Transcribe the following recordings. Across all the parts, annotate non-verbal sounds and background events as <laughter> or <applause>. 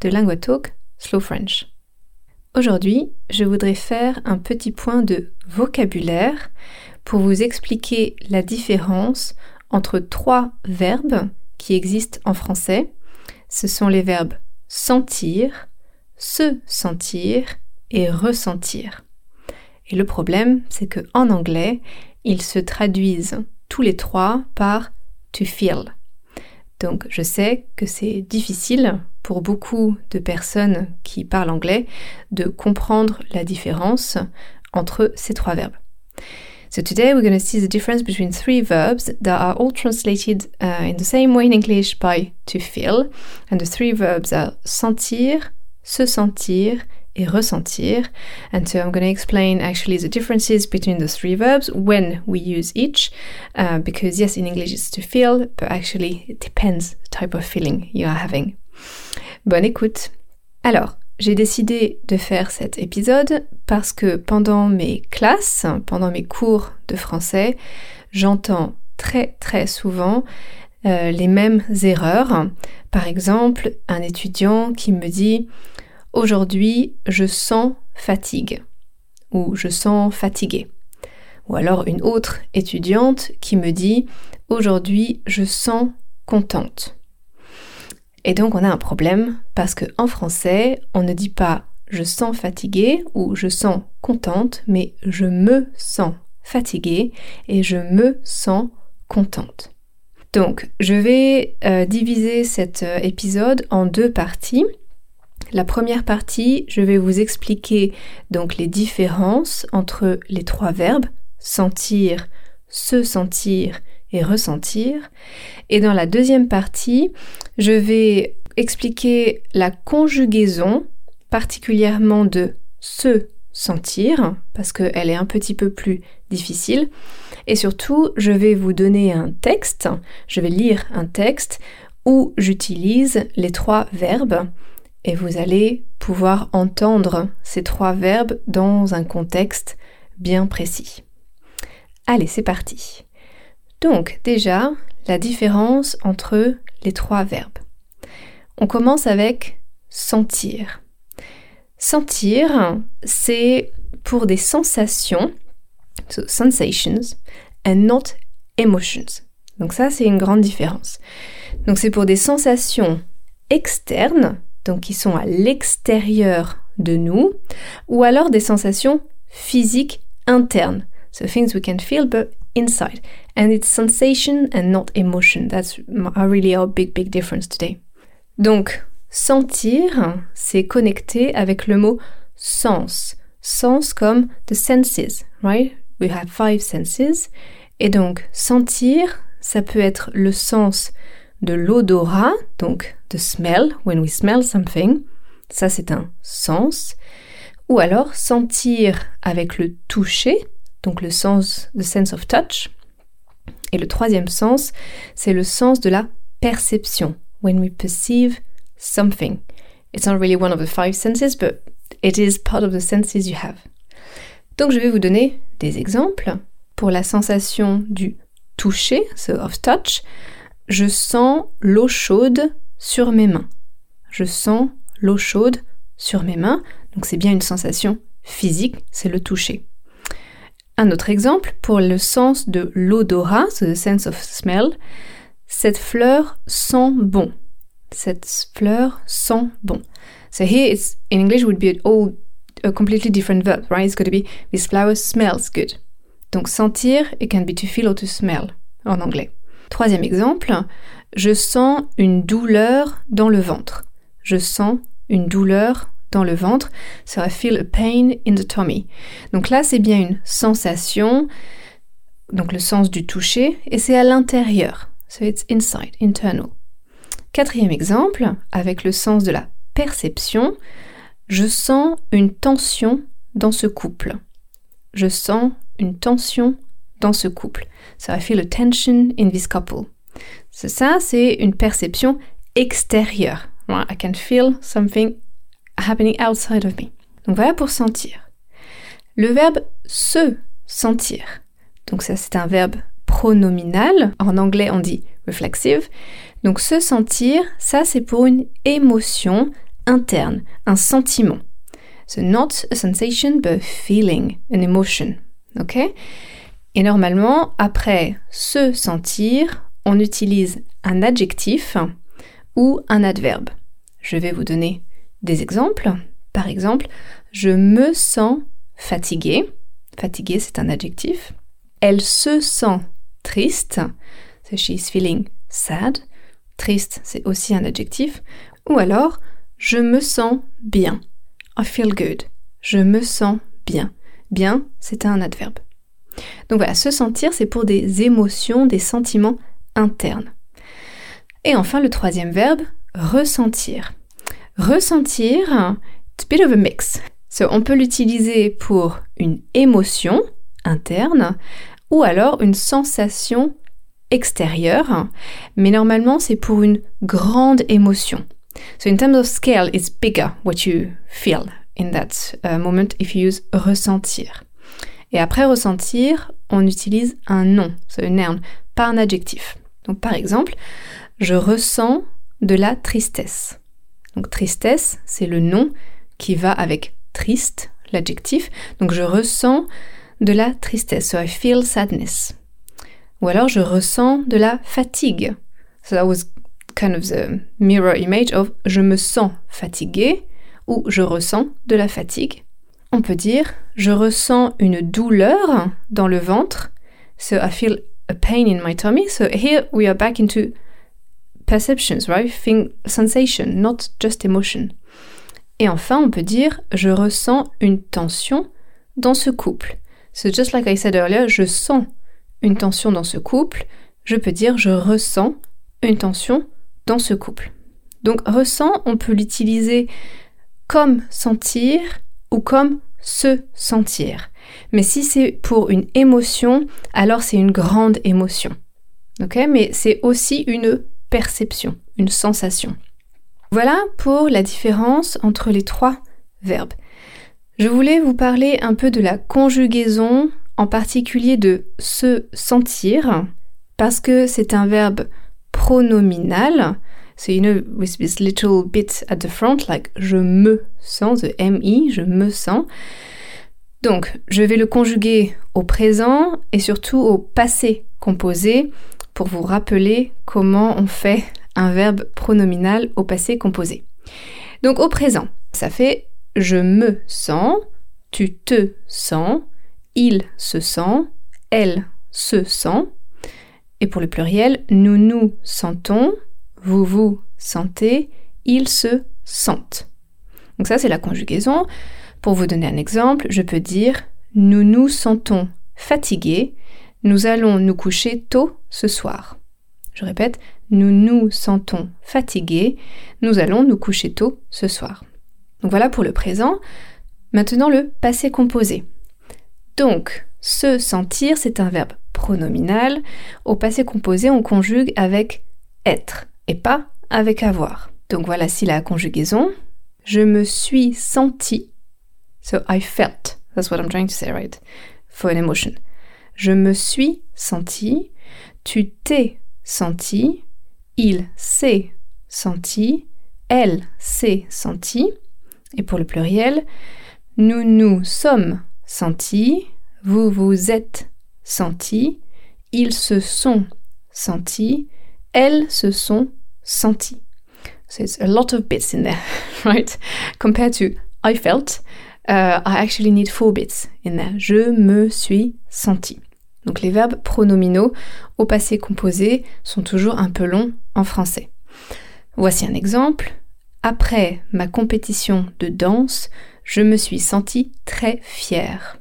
de Lingua Talk Slow French. Aujourd'hui, je voudrais faire un petit point de vocabulaire pour vous expliquer la différence entre trois verbes qui existent en français. Ce sont les verbes sentir, se sentir et ressentir. Et le problème, c'est que en anglais, ils se traduisent tous les trois par to feel. Donc je sais que c'est difficile pour beaucoup de personnes qui parlent anglais de comprendre la différence entre ces trois verbes. So today we're going to see the difference between three verbs that are all translated uh, in the same way in English by to feel. And the three verbs are sentir, se sentir et ressentir. And so I'm going to explain actually the differences between the three verbs when we use each, uh, because yes, in English it's to feel, but actually it depends type of feeling you are having. Bonne écoute. Alors, j'ai décidé de faire cet épisode parce que pendant mes classes, pendant mes cours de français, j'entends très très souvent euh, les mêmes erreurs. Par exemple, un étudiant qui me dit Aujourd'hui, je sens fatigue ou je sens fatigué. Ou alors une autre étudiante qui me dit Aujourd'hui, je sens contente. Et donc on a un problème parce que en français, on ne dit pas je sens fatigué ou je sens contente, mais je me sens fatiguée et je me sens contente. Donc je vais euh, diviser cet euh, épisode en deux parties. La première partie, je vais vous expliquer donc les différences entre les trois verbes sentir, se sentir et ressentir. Et dans la deuxième partie, je vais expliquer la conjugaison, particulièrement de se sentir, parce qu'elle est un petit peu plus difficile. Et surtout, je vais vous donner un texte, je vais lire un texte où j'utilise les trois verbes et vous allez pouvoir entendre ces trois verbes dans un contexte bien précis. Allez, c'est parti. Donc déjà, la différence entre les trois verbes. On commence avec sentir. Sentir, c'est pour des sensations, sensations, and not emotions. Donc ça, c'est une grande différence. Donc c'est pour des sensations externes, donc qui sont à l'extérieur de nous, ou alors des sensations physiques internes. So things we can feel but inside. And it's sensation and not emotion. That's really our big, big difference today. Donc, sentir, c'est connecté avec le mot sens. Sens comme the senses, right? We have five senses. Et donc, sentir, ça peut être le sens de l'odorat, donc the smell, when we smell something. Ça, c'est un sens. Ou alors sentir avec le toucher, donc le sens, the sense of touch. Et le troisième sens, c'est le sens de la perception, when we perceive something. It's not really one of the five senses, but it is part of the senses you have. Donc je vais vous donner des exemples. Pour la sensation du toucher, so of touch, je sens l'eau chaude sur mes mains. Je sens l'eau chaude sur mes mains, donc c'est bien une sensation physique, c'est le toucher. Un autre exemple, pour le sens de l'odorat, the sense of smell, cette fleur sent bon. Cette fleur sent bon. So here it's in English would be all a completely different verb, right? It's going to be this flower smells good. Donc sentir, it can be to feel or to smell en anglais. Troisième exemple, je sens une douleur dans le ventre. Je sens une douleur dans le ventre. So I feel pain in the tummy. Donc là, c'est bien une sensation, donc le sens du toucher, et c'est à l'intérieur. So it's inside, internal. Quatrième exemple, avec le sens de la perception, je sens une tension dans ce couple. Je sens une tension dans ce couple. So I feel a tension in this couple. Ça, c'est une perception extérieure. I can feel something happening outside of me. Donc voilà pour sentir. Le verbe se sentir. Donc ça c'est un verbe pronominal. En anglais on dit reflexive. Donc se sentir, ça c'est pour une émotion interne, un sentiment. So not a sensation but feeling, an emotion. OK? Et normalement, après se sentir, on utilise un adjectif ou un adverbe. Je vais vous donner des exemples. Par exemple, je me sens fatiguée. Fatiguée, c'est un adjectif. Elle se sent triste. So she's feeling sad. Triste, c'est aussi un adjectif. Ou alors, je me sens bien. I feel good. Je me sens bien. Bien, c'est un adverbe. Donc voilà, se sentir, c'est pour des émotions, des sentiments internes. Et enfin, le troisième verbe, ressentir. Ressentir, it's a bit of a mix. So, on peut l'utiliser pour une émotion interne ou alors une sensation extérieure, mais normalement c'est pour une grande émotion. So in terms of scale, it's bigger what you feel in that uh, moment if you use ressentir. Et après ressentir, on utilise un nom, c'est un noun, pas un adjectif. Donc par exemple, je ressens de la tristesse. Donc tristesse, c'est le nom qui va avec triste, l'adjectif. Donc je ressens de la tristesse. So I feel sadness. Ou alors je ressens de la fatigue. So that was kind of the mirror image of je me sens fatigué ou je ressens de la fatigue. On peut dire je ressens une douleur dans le ventre. So I feel a pain in my tummy. So here we are back into perceptions, right? Thing, sensation, not just emotion. Et enfin, on peut dire je ressens une tension dans ce couple. So just like I said earlier, je sens une tension dans ce couple. Je peux dire je ressens une tension dans ce couple. Donc ressent, on peut l'utiliser comme sentir ou comme se sentir. Mais si c'est pour une émotion, alors c'est une grande émotion. Ok? Mais c'est aussi une perception, une sensation. Voilà pour la différence entre les trois verbes. Je voulais vous parler un peu de la conjugaison, en particulier de se sentir, parce que c'est un verbe pronominal. So, you know, with this little bit at the front, like je me sens, the MI, je me sens. Donc, je vais le conjuguer au présent et surtout au passé composé pour vous rappeler comment on fait un verbe pronominal au passé composé. Donc, au présent, ça fait je me sens, tu te sens, il se sent, elle se sent. Et pour le pluriel, nous nous sentons, vous vous sentez, ils se sentent. Donc ça, c'est la conjugaison. Pour vous donner un exemple, je peux dire nous nous sentons fatigués, nous allons nous coucher tôt ce soir. Je répète, nous nous sentons fatigués, nous allons nous coucher tôt ce soir. Donc voilà pour le présent. Maintenant le passé composé. Donc, se sentir, c'est un verbe pronominal. Au passé composé, on conjugue avec être et pas avec avoir. Donc voilà si la conjugaison. Je me suis senti. So I felt. That's what I'm trying to say, right? For an emotion. Je me suis senti. Tu t'es senti. Il s'est senti. Elle s'est senti. Et pour le pluriel, nous nous sommes sentis. Vous vous êtes sentis. Ils se sont sentis. Elles se sont senties. So it's a lot of bits in there, <laughs> right? Compared to I felt, uh, I actually need four bits in there. Je me suis senti. Donc les verbes pronominaux au passé composé sont toujours un peu longs en français. Voici un exemple. Après ma compétition de danse, je me suis sentie très fière.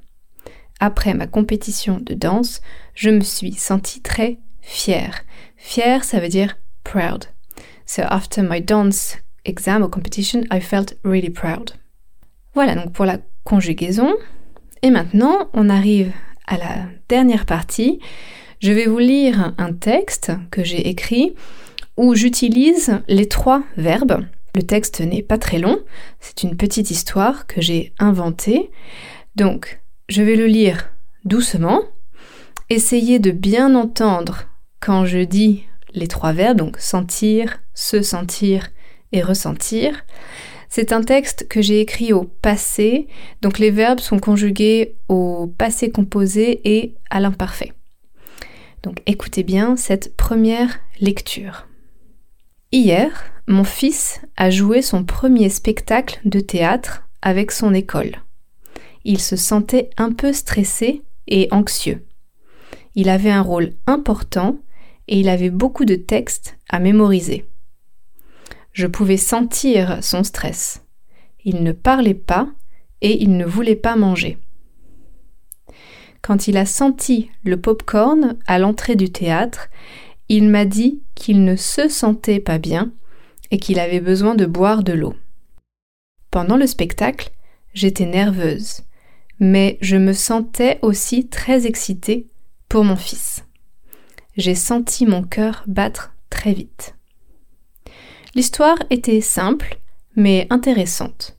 Après ma compétition de danse, je me suis sentie très fière. Fière, ça veut dire proud. So after my dance exam or competition, I felt really proud. Voilà donc pour la conjugaison. Et maintenant, on arrive à la dernière partie. Je vais vous lire un texte que j'ai écrit où j'utilise les trois verbes. Le texte n'est pas très long, c'est une petite histoire que j'ai inventée. Donc, je vais le lire doucement. Essayez de bien entendre quand je dis les trois verbes, donc sentir, se sentir et ressentir. C'est un texte que j'ai écrit au passé, donc les verbes sont conjugués au passé composé et à l'imparfait. Donc écoutez bien cette première lecture. Hier, mon fils a joué son premier spectacle de théâtre avec son école. Il se sentait un peu stressé et anxieux. Il avait un rôle important et il avait beaucoup de textes à mémoriser. Je pouvais sentir son stress. Il ne parlait pas et il ne voulait pas manger. Quand il a senti le pop-corn à l'entrée du théâtre, il m'a dit qu'il ne se sentait pas bien et qu'il avait besoin de boire de l'eau. Pendant le spectacle, j'étais nerveuse, mais je me sentais aussi très excitée pour mon fils. J'ai senti mon cœur battre très vite. L'histoire était simple, mais intéressante,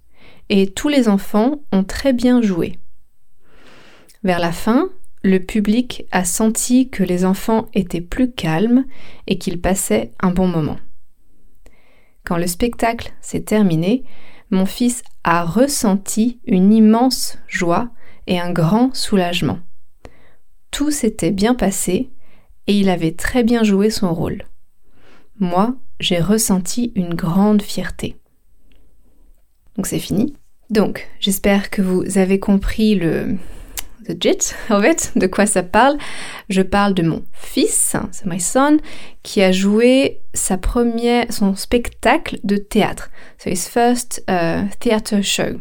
et tous les enfants ont très bien joué. Vers la fin, le public a senti que les enfants étaient plus calmes et qu'ils passaient un bon moment. Quand le spectacle s'est terminé, mon fils a ressenti une immense joie et un grand soulagement. Tout s'était bien passé et il avait très bien joué son rôle. Moi, j'ai ressenti une grande fierté. Donc c'est fini. Donc, j'espère que vous avez compris le the JIT, en fait, de quoi ça parle. Je parle de mon fils, c'est my son, qui a joué sa première, son spectacle de théâtre. So his first uh, theater show.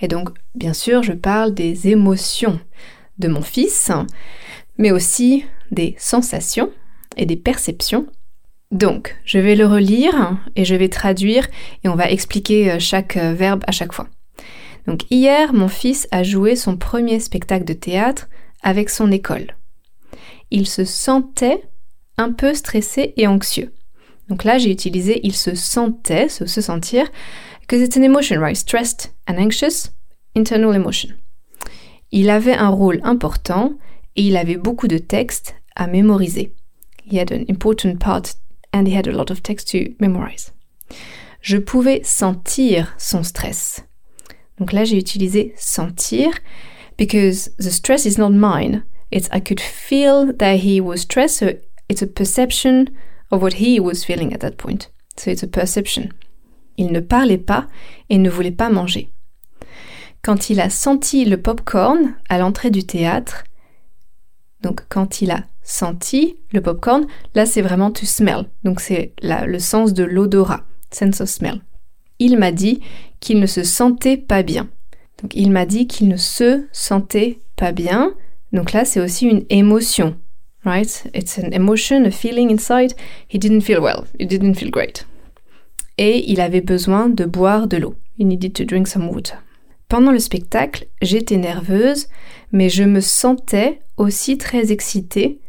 Et donc, bien sûr, je parle des émotions de mon fils, mais aussi des sensations et des perceptions donc, je vais le relire et je vais traduire et on va expliquer euh, chaque euh, verbe à chaque fois. Donc, hier, mon fils a joué son premier spectacle de théâtre avec son école. Il se sentait un peu stressé et anxieux. Donc là, j'ai utilisé il se sentait, se, se sentir, because it's an emotion, right? Stressed and anxious, internal emotion. Il avait un rôle important et il avait beaucoup de textes à mémoriser. He had an important part and he had a lot of text to memorize. Je pouvais sentir son stress. Donc là, j'ai utilisé sentir because the stress is not mine. It's I could feel that he was stressed, so it's a perception of what he was feeling at that point. So it's a perception. Il ne parlait pas et ne voulait pas manger. Quand il a senti le popcorn à l'entrée du théâtre, donc quand il a senti le popcorn, là c'est vraiment to smell. Donc c'est le sens de l'odorat, sense of smell. Il m'a dit qu'il ne se sentait pas bien. Donc il m'a dit qu'il ne se sentait pas bien. Donc là c'est aussi une émotion. Right? It's an emotion, a feeling inside. He didn't feel well. He didn't feel great. Et il avait besoin de boire de l'eau. He needed to drink some water. Pendant le spectacle, j'étais nerveuse, mais je me sentais aussi très excitée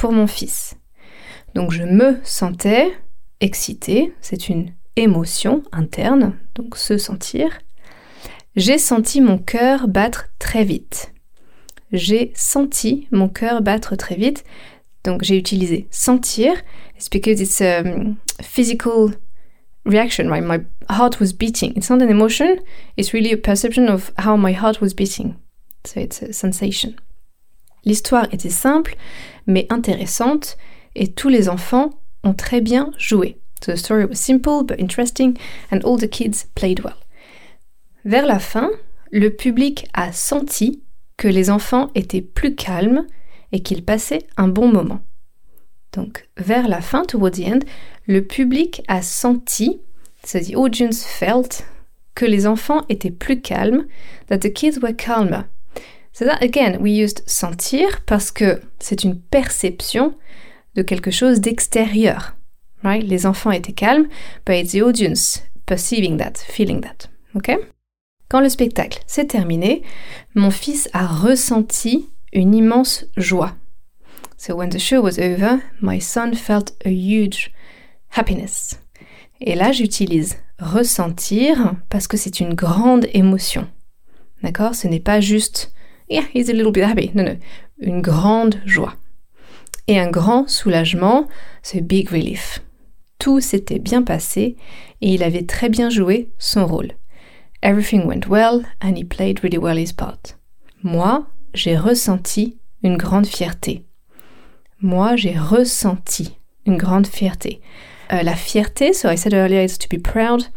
pour mon fils. Donc je me sentais excitée, c'est une émotion interne, donc se sentir. J'ai senti mon cœur battre très vite. J'ai senti mon cœur battre très vite. Donc j'ai utilisé sentir. It's because it's a physical reaction, right? My heart was beating. It's not an emotion, it's really a perception of how my heart was beating. So it's a sensation. L'histoire était simple, mais intéressante, et tous les enfants ont très bien joué. The story was simple but interesting, and all the kids played well. Vers la fin, le public a senti que les enfants étaient plus calmes et qu'ils passaient un bon moment. Donc, vers la fin, towards the end, le public a senti, so the audience felt, que les enfants étaient plus calmes, that the kids were calmer, c'est ça, again, we used sentir parce que c'est une perception de quelque chose d'extérieur. Right? Les enfants étaient calmes, but it's the audience perceiving that, feeling that. Ok? Quand le spectacle s'est terminé, mon fils a ressenti une immense joie. So when the show was over, my son felt a huge happiness. Et là, j'utilise ressentir parce que c'est une grande émotion. D'accord? Ce n'est pas juste Yeah, he's a little bit happy. Non, non. Une grande joie. Et un grand soulagement, c'est big relief. Tout s'était bien passé et il avait très bien joué son rôle. Everything went well and he played really well his part. Moi, j'ai ressenti une grande fierté. Moi, j'ai ressenti une grande fierté. Euh, la fierté, so I said earlier it's to be proud.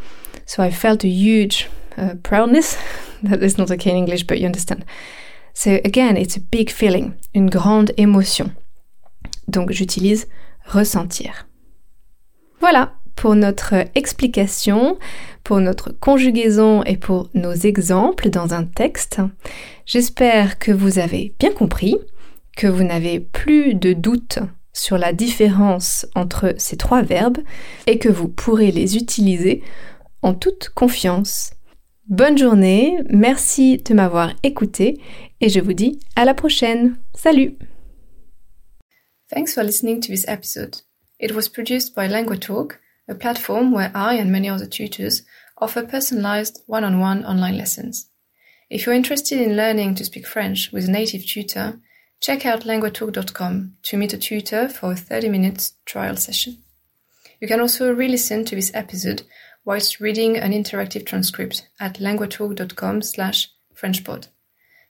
So I felt a huge uh, proudness. <laughs> that is not okay in English, but you understand. So again, it's a big feeling, une grande émotion. Donc j'utilise ressentir. Voilà pour notre explication, pour notre conjugaison et pour nos exemples dans un texte. J'espère que vous avez bien compris, que vous n'avez plus de doute sur la différence entre ces trois verbes et que vous pourrez les utiliser en toute confiance. Bonne journée, merci de m'avoir écouté et je vous dis à la prochaine. Salut Thanks for listening to this episode. It was produced by LanguaTalk, a platform where I and many other tutors offer personalized one-on-one online lessons. If you're interested in learning to speak French with a native tutor, check out languatalk.com to meet a tutor for a 30-minute trial session. You can also re-listen to this episode whilst reading an interactive transcript at languatalk.com slash frenchpod.